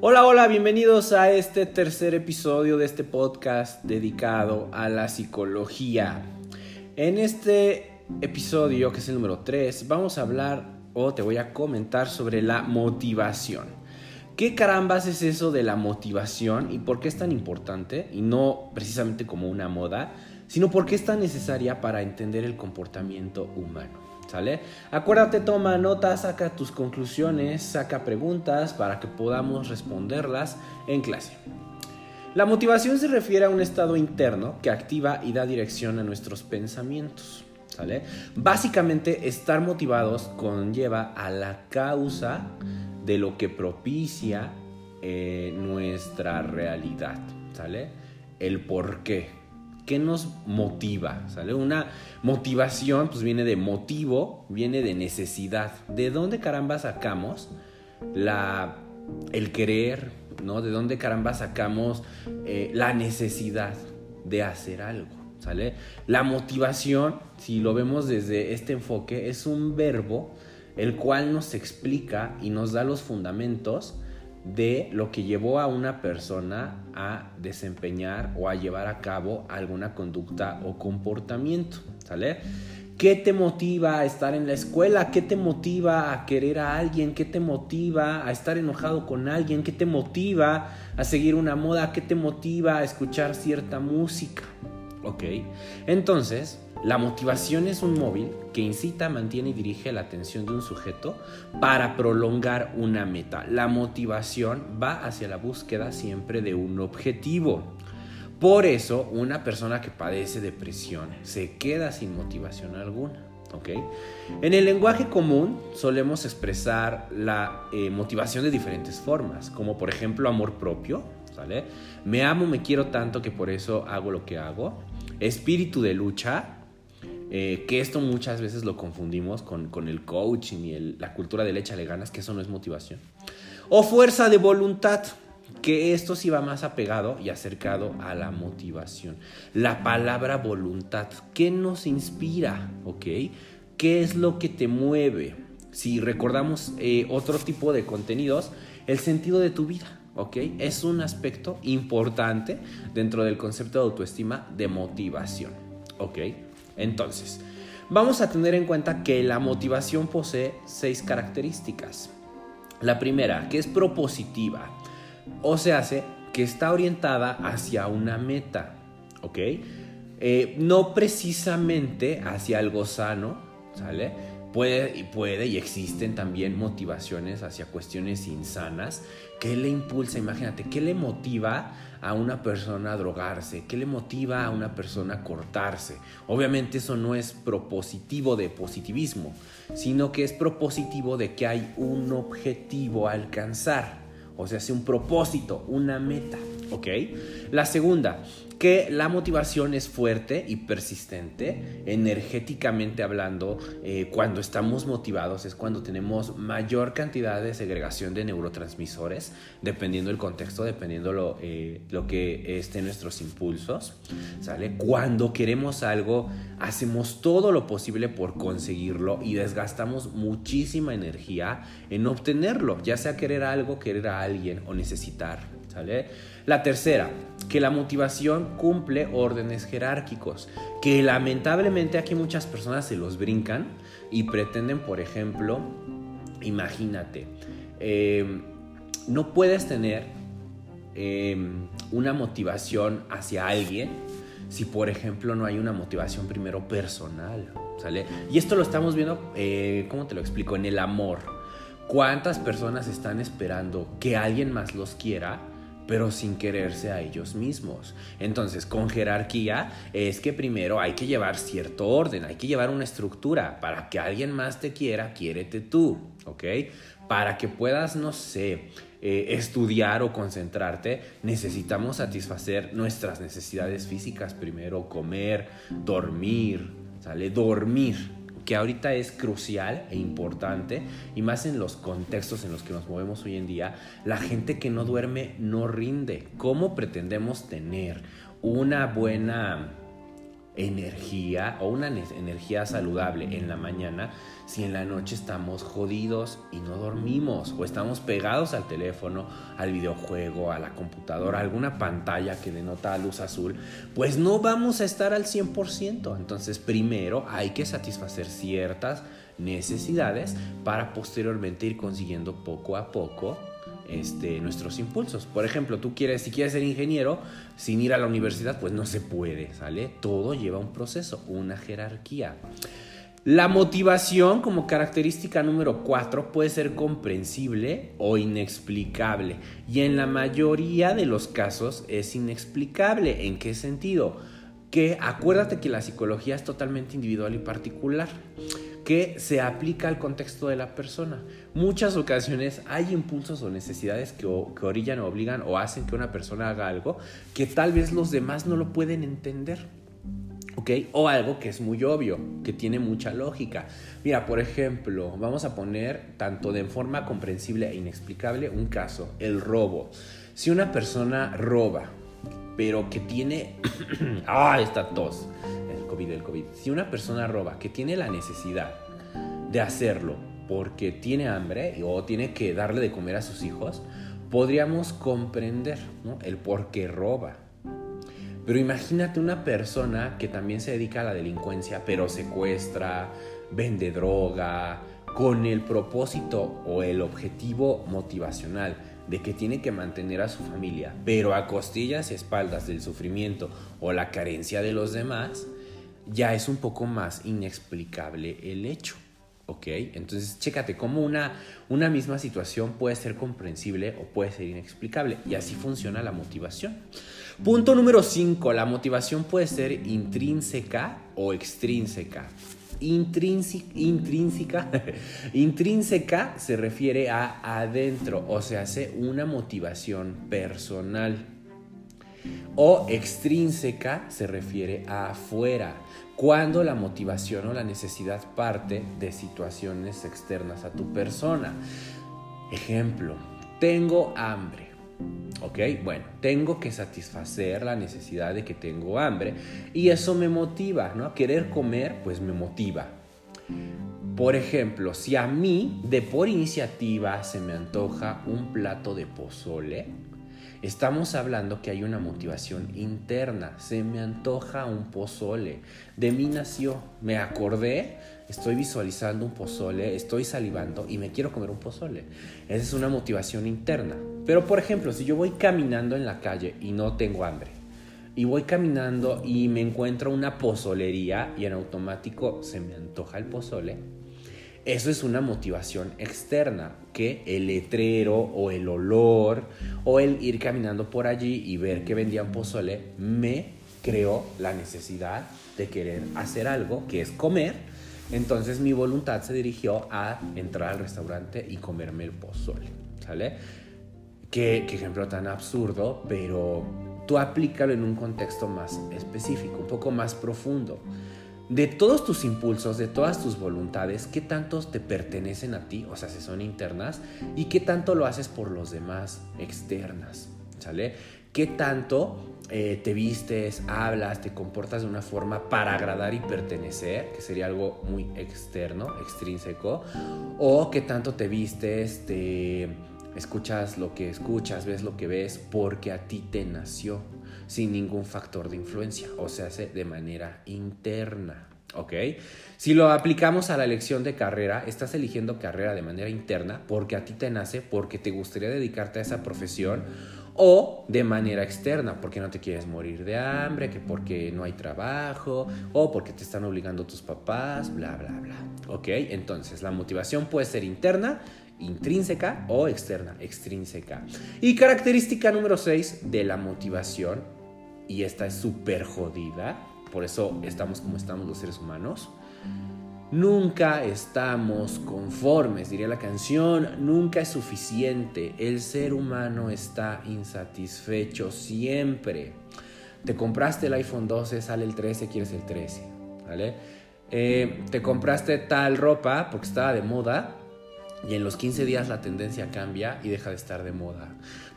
Hola, hola, bienvenidos a este tercer episodio de este podcast dedicado a la psicología. En este episodio, que es el número 3, vamos a hablar o te voy a comentar sobre la motivación. ¿Qué carambas es eso de la motivación y por qué es tan importante? Y no precisamente como una moda, sino porque es tan necesaria para entender el comportamiento humano. ¿Sale? Acuérdate, toma nota, saca tus conclusiones, saca preguntas para que podamos responderlas en clase. La motivación se refiere a un estado interno que activa y da dirección a nuestros pensamientos. ¿Sale? Básicamente, estar motivados conlleva a la causa de lo que propicia eh, nuestra realidad. ¿Sale? El por qué. ¿Qué nos motiva? ¿Sale? Una motivación pues viene de motivo, viene de necesidad. ¿De dónde caramba sacamos la, el querer? ¿no? ¿De dónde caramba sacamos eh, la necesidad de hacer algo? ¿Sale? La motivación, si lo vemos desde este enfoque, es un verbo el cual nos explica y nos da los fundamentos de lo que llevó a una persona a desempeñar o a llevar a cabo alguna conducta o comportamiento, ¿sale? ¿Qué te motiva a estar en la escuela? ¿Qué te motiva a querer a alguien? ¿Qué te motiva a estar enojado con alguien? ¿Qué te motiva a seguir una moda? ¿Qué te motiva a escuchar cierta música? ¿Ok? Entonces, la motivación es un móvil que incita, mantiene y dirige la atención de un sujeto para prolongar una meta. La motivación va hacia la búsqueda siempre de un objetivo. Por eso, una persona que padece depresión se queda sin motivación alguna. En el lenguaje común solemos expresar la eh, motivación de diferentes formas, como por ejemplo amor propio. Me amo, me quiero tanto que por eso hago lo que hago. Espíritu de lucha, eh, que esto muchas veces lo confundimos con, el coaching y la cultura de échale ganas, que eso no es motivación. O fuerza de voluntad, que esto sí va más apegado y acercado a la motivación. La palabra voluntad, ¿qué nos inspira? ¿Ok? ¿Qué es lo que te mueve? Si recordamos eh, otro tipo de contenidos, el sentido de tu vida. ¿ok? Es un aspecto importante dentro del concepto de autoestima de motivación, ¿ok? Entonces, vamos a tener en cuenta que la motivación posee seis características. La primera, que es propositiva, o se hace que está orientada hacia una meta, ¿ok? Eh, no precisamente hacia algo sano, ¿sale? Puede y puede y existen también motivaciones hacia cuestiones insanas. ¿Qué le impulsa? Imagínate, ¿qué le motiva a una persona a drogarse? ¿Qué le motiva a una persona a cortarse? Obviamente eso no es propositivo de positivismo, sino que es propositivo de que hay un objetivo a alcanzar. O sea, es un propósito, una meta. ¿Ok? La segunda, que la motivación es fuerte y persistente, energéticamente hablando, eh, cuando estamos motivados es cuando tenemos mayor cantidad de segregación de neurotransmisores, dependiendo del contexto, dependiendo lo, eh, lo que estén nuestros impulsos, ¿sale? Cuando queremos algo, hacemos todo lo posible por conseguirlo y desgastamos muchísima energía en obtenerlo, ya sea querer algo, querer a alguien o necesitar la tercera, que la motivación cumple órdenes jerárquicos, que lamentablemente aquí muchas personas se los brincan y pretenden, por ejemplo, imagínate, em, no puedes tener em, una motivación hacia alguien si, por ejemplo, no hay una motivación primero personal, ¿sale? Y esto lo estamos viendo, eh, ¿cómo te lo explico? En el amor. ¿Cuántas personas están esperando que alguien más los quiera? Pero sin quererse a ellos mismos. Entonces, con jerarquía es que primero hay que llevar cierto orden, hay que llevar una estructura. Para que alguien más te quiera, quiérete tú, ¿ok? Para que puedas, no sé, eh, estudiar o concentrarte, necesitamos satisfacer nuestras necesidades físicas primero, comer, dormir, ¿sale? Dormir que ahorita es crucial e importante, y más en los contextos en los que nos movemos hoy en día, la gente que no duerme no rinde. ¿Cómo pretendemos tener una buena energía o una energía saludable en la mañana si en la noche estamos jodidos y no dormimos o estamos pegados al teléfono, al videojuego, a la computadora, a alguna pantalla que denota luz azul, pues no vamos a estar al 100%. Entonces primero hay que satisfacer ciertas necesidades para posteriormente ir consiguiendo poco a poco este, nuestros impulsos. Por ejemplo, tú quieres, si quieres ser ingeniero, sin ir a la universidad, pues no se puede, ¿sale? Todo lleva un proceso, una jerarquía. La motivación como característica número 4 puede ser comprensible o inexplicable y en la mayoría de los casos es inexplicable. ¿En qué sentido? Que acuérdate que la psicología es totalmente individual y particular que se aplica al contexto de la persona. Muchas ocasiones hay impulsos o necesidades que, orillan o obligan o hacen que una persona haga algo que tal vez los demás no lo pueden entender. ¿ok? O algo que es muy obvio, que tiene mucha lógica. Mira, por ejemplo, vamos a poner tanto de forma comprensible e inexplicable un caso, el robo. Si una persona roba, pero que tiene... ah, esta tos del COVID. Si una persona roba que tiene la necesidad de hacerlo porque tiene hambre o tiene que darle de comer a sus hijos, podríamos comprender el por qué roba. Pero imagínate una persona que también se dedica a la delincuencia, pero secuestra, vende droga, con el propósito o el objetivo motivacional de que tiene que mantener a su familia, pero a costillas y espaldas del sufrimiento o la carencia de los demás, ya es un poco más inexplicable el hecho. ¿Ok? Entonces, chécate cómo una, una misma situación puede ser comprensible o puede ser inexplicable. Y así funciona la motivación. Punto número 5. La motivación puede ser intrínseca o extrínseca. Intrínseca, intrínseca se refiere a adentro, o sea, hace una motivación personal. O extrínseca se refiere a afuera, cuando la motivación o la necesidad parte de situaciones externas a tu persona. Ejemplo, tengo hambre. ¿Ok? Bueno, tengo que satisfacer la necesidad de que tengo hambre y eso me motiva, ¿no? Querer comer, pues me motiva. Por ejemplo, si a mí de por iniciativa se me antoja un plato de pozole, Estamos hablando que hay una motivación interna. Se me antoja un pozole. De mí nació. Me acordé, estoy visualizando un pozole, estoy salivando y me quiero comer un pozole. Esa es una motivación interna. Pero por ejemplo, si yo voy caminando en la calle y no tengo hambre, y voy caminando y me encuentro una pozolería y en automático se me antoja el pozole, eso es una motivación externa, que el letrero o el olor o el ir caminando por allí y ver que vendían pozole me creó la necesidad de querer hacer algo, que es comer. Entonces mi voluntad se dirigió a entrar al restaurante y comerme el pozole, ¿sale? Qué, ejemplo tan absurdo, pero tú aplícalo en un contexto más específico, un poco más profundo. De todos tus impulsos, de todas tus voluntades, qué tantos te pertenecen a ti, o sea, si son internas, y qué tanto lo haces por los demás, externas, ¿sale? ¿Qué tanto eh, te vistes, hablas, te comportas de una forma para agradar y pertenecer, que sería algo muy externo, extrínseco, o qué tanto te vistes, te escuchas lo que escuchas, ves lo que ves, porque a ti te nació, sin ningún factor de influencia, o se hace de manera interna. ¿Ok? Si lo aplicamos a la elección de carrera, estás eligiendo carrera de manera interna porque a ti te nace, porque te gustaría dedicarte a esa profesión o de manera externa, porque no te quieres morir de hambre, que porque no hay trabajo o porque te están obligando tus papás, bla, bla, bla. ¿Ok? Entonces, la motivación puede ser interna intrínseca o externa, extrínseca. Y característica número 6 de la motivación y esta es súper jodida, por eso estamos como estamos los seres humanos. Nunca estamos conformes, diría la canción, nunca es suficiente. El ser humano está insatisfecho siempre. Te compraste el iPhone 12, sale el 13, quieres el 13, ¿vale? Eh, te compraste tal ropa porque estaba de moda y en los 15 días la tendencia cambia y deja de estar de moda.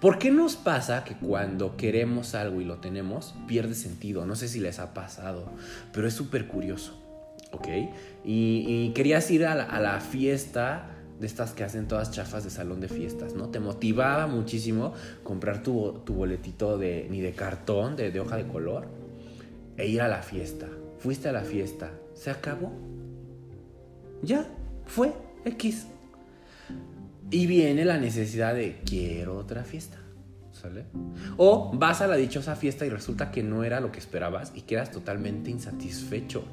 ¿Por qué nos pasa que cuando queremos algo y lo tenemos, pierde sentido? No sé si les ha pasado, pero es súper curioso, ¿ok? Y, querías ir a la, fiesta de estas que hacen todas chafas de salón de fiestas, ¿no? Te motivaba muchísimo comprar tu, boletito de, ni de cartón, de, de hoja de color, e ir a la fiesta. Fuiste a la fiesta, se acabó. Ya, fue X. Y viene la necesidad de quiero otra fiesta. ¿Sale? O vas a la dichosa fiesta y resulta que no era lo que esperabas y quedas totalmente insatisfecho.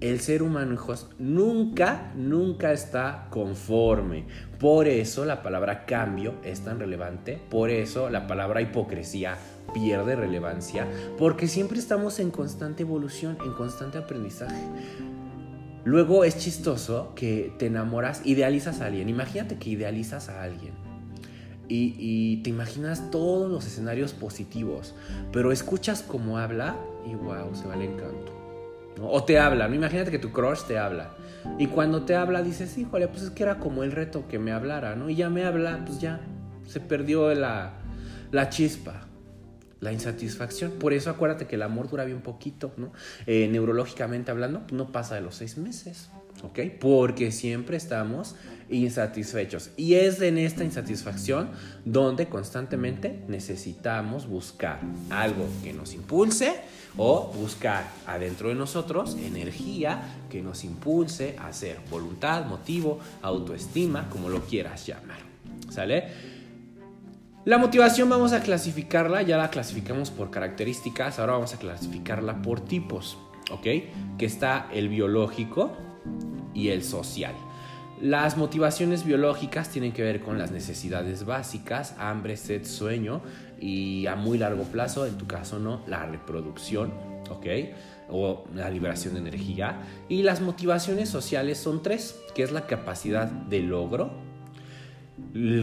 El ser humano, hijos, nunca, nunca está conforme. Por eso la palabra cambio es tan relevante. Por eso la palabra hipocresía pierde relevancia. Porque siempre estamos en constante evolución, en constante aprendizaje. Luego es chistoso que te enamoras, idealizas a alguien. Imagínate que idealizas a alguien. Y, te imaginas todos los escenarios positivos, pero escuchas cómo habla y wow, se va el encanto. O te habla, ¿no? imagínate que tu crush te habla. Y cuando te habla dices, híjole, pues es que era como el reto que me hablara, ¿no? Y ya me habla, pues ya se perdió la, la chispa la insatisfacción. Por eso acuérdate que el amor dura bien poquito, ¿no? Eh, neurológicamente hablando, no pasa de los seis meses, ¿ok? Porque siempre estamos insatisfechos. Y es en esta insatisfacción donde constantemente necesitamos buscar algo que nos impulse o buscar adentro de nosotros energía que nos impulse a hacer voluntad, motivo, autoestima, como lo quieras llamar. ¿Sale? La motivación vamos a clasificarla, ya la clasificamos por características, ahora vamos a clasificarla por tipos, ¿ok? Que está el biológico y el social. Las motivaciones biológicas tienen que ver con las necesidades básicas, hambre, sed, sueño y a muy largo plazo, en tu caso no, la reproducción, ¿ok? O la liberación de energía. Y las motivaciones sociales son tres, que es la capacidad de logro,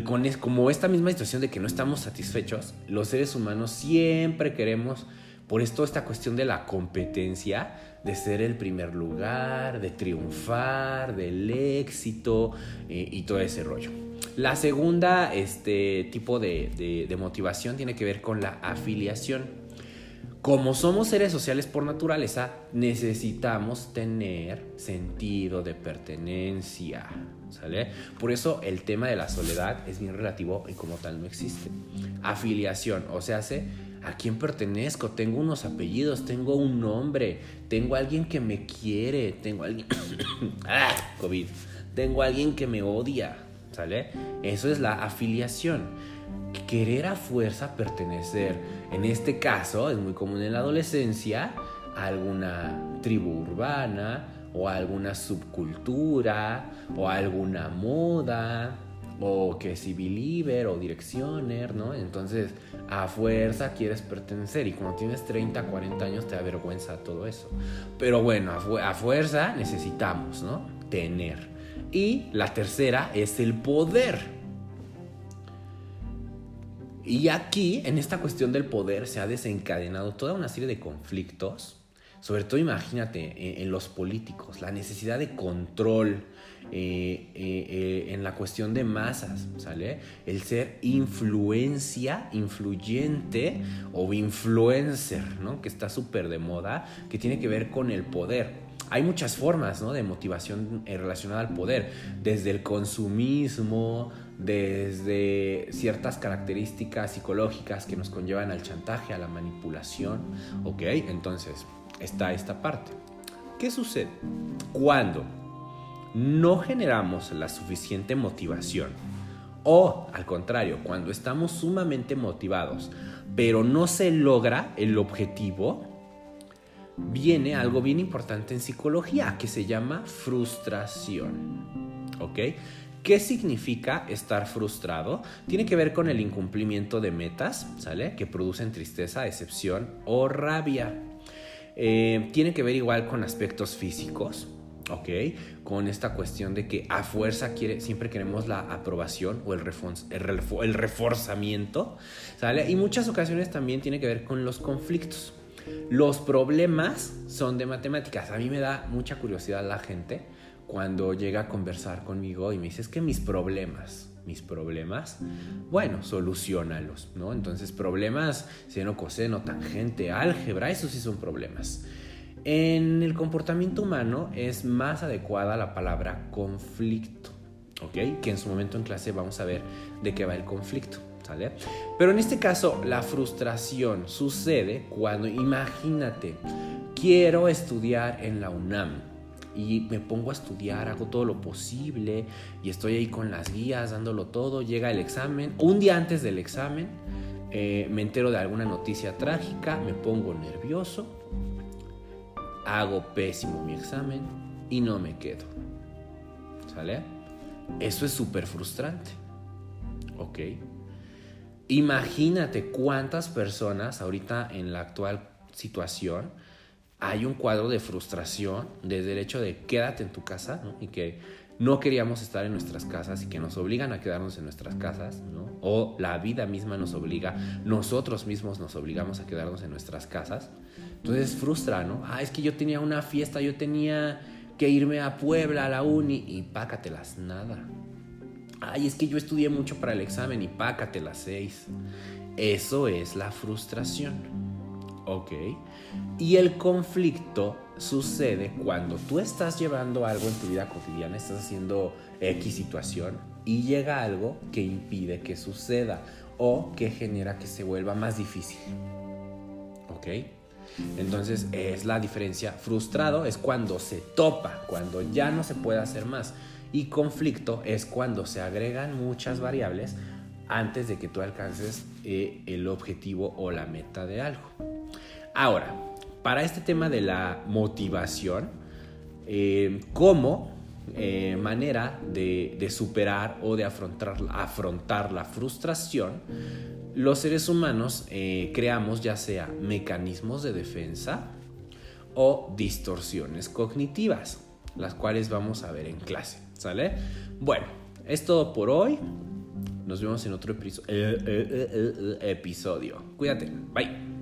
con como esta misma situación de que no estamos satisfechos, los seres humanos siempre queremos, por esto esta cuestión de la competencia, de ser el primer lugar, de triunfar, del éxito eh, y todo ese rollo. La segunda este, tipo de, de motivación tiene que ver con la afiliación como somos seres sociales por naturaleza, necesitamos tener sentido de pertenencia. ¿Sale? Por eso el tema de la soledad es bien relativo y como tal no existe. Afiliación, o sea, hace a quién pertenezco, tengo unos apellidos, tengo un nombre, tengo alguien que me quiere, tengo alguien. ¡Ah! COVID. Tengo alguien que me odia. ¿Sale? Eso es la afiliación querer a fuerza pertenecer. En este caso es muy común en la adolescencia a alguna tribu urbana o a alguna subcultura o a alguna moda o que si believer o directioner, ¿no? Entonces, a fuerza quieres pertenecer y cuando tienes 30, 40 años te da vergüenza todo eso. Pero bueno, a, a fuerza necesitamos, ¿no? Tener. Y la tercera es el poder. Y aquí, en esta cuestión del poder, se ha desencadenado toda una serie de conflictos. Sobre todo, imagínate, en, los políticos, la necesidad de control eh, eh, eh, en la cuestión de masas, ¿sale? El ser influencia, influyente o influencer, ¿no? Que está súper de moda, que tiene que ver con el poder hay muchas formas ¿no? de motivación relacionada al poder, desde el consumismo, desde ciertas características psicológicas que nos conllevan al chantaje, a la manipulación, ¿ok? Entonces, está esta parte. ¿Qué sucede? Cuando no generamos la suficiente motivación, o al contrario, cuando estamos sumamente motivados, pero no se logra el objetivo, viene algo bien importante en psicología que se llama frustración. ¿Ok? ¿Qué significa estar frustrado? Tiene que ver con el incumplimiento de metas, ¿sale? Que producen tristeza, decepción o rabia. Eh, tiene que ver igual con aspectos físicos, ¿ok? Con esta cuestión de que a fuerza quiere, siempre queremos la aprobación o el, el reforzamiento, ¿sale? Y muchas ocasiones también tiene que ver con los conflictos. Los problemas son de matemáticas. A mí me da mucha curiosidad la gente cuando llega a conversar conmigo y me dice, es que mis problemas, mis problemas, bueno, solucionalos, ¿no? Entonces, problemas, seno, coseno, tangente, álgebra, esos sí son problemas. En el comportamiento humano es más adecuada la palabra conflicto, ¿ok? Que en su momento en clase vamos a ver de qué va el conflicto. Pero en este caso, la frustración sucede cuando, imagínate, quiero estudiar en la UNAM y me pongo a estudiar, hago todo lo posible y estoy ahí con las guías dándolo todo, llega el examen, un día antes del examen eh, me entero de alguna noticia trágica, me pongo nervioso, hago pésimo mi examen y no me quedo. ¿Sale? Eso es súper frustrante. ¿Ok? Imagínate cuántas personas ahorita en la actual situación hay un cuadro de frustración desde el hecho de quédate en tu casa y que no queríamos estar en nuestras casas y que nos obligan a quedarnos en nuestras casas, ¿no? o la vida misma nos obliga, nosotros mismos nos obligamos a quedarnos en nuestras casas. Entonces frustra, ¿no? Ah, es que yo tenía una fiesta, yo tenía que irme a Puebla, a la uni, y pácatelas, nada. Ay, es que yo estudié mucho para el examen y pácatelas seis. Eso es la frustración. ¿Ok? Y el conflicto sucede cuando tú estás llevando algo en tu vida cotidiana, estás haciendo X situación y llega algo que impide que suceda o que genera que se vuelva más difícil. ¿Ok? Entonces es la diferencia. Frustrado es cuando se topa, cuando ya no se puede hacer más. Y conflicto es cuando se agregan muchas variables antes de que tú alcances eh, el objetivo o la meta de algo. Ahora, para este tema de la motivación, eh, como eh, manera de, superar o de afrontar, afrontar la frustración, los seres humanos eh, creamos ya sea mecanismos de defensa o distorsiones cognitivas, las cuales vamos a ver en clase, ¿sale? Bueno, es todo por hoy. Nos vemos en otro episodio. Cuídate. Bye.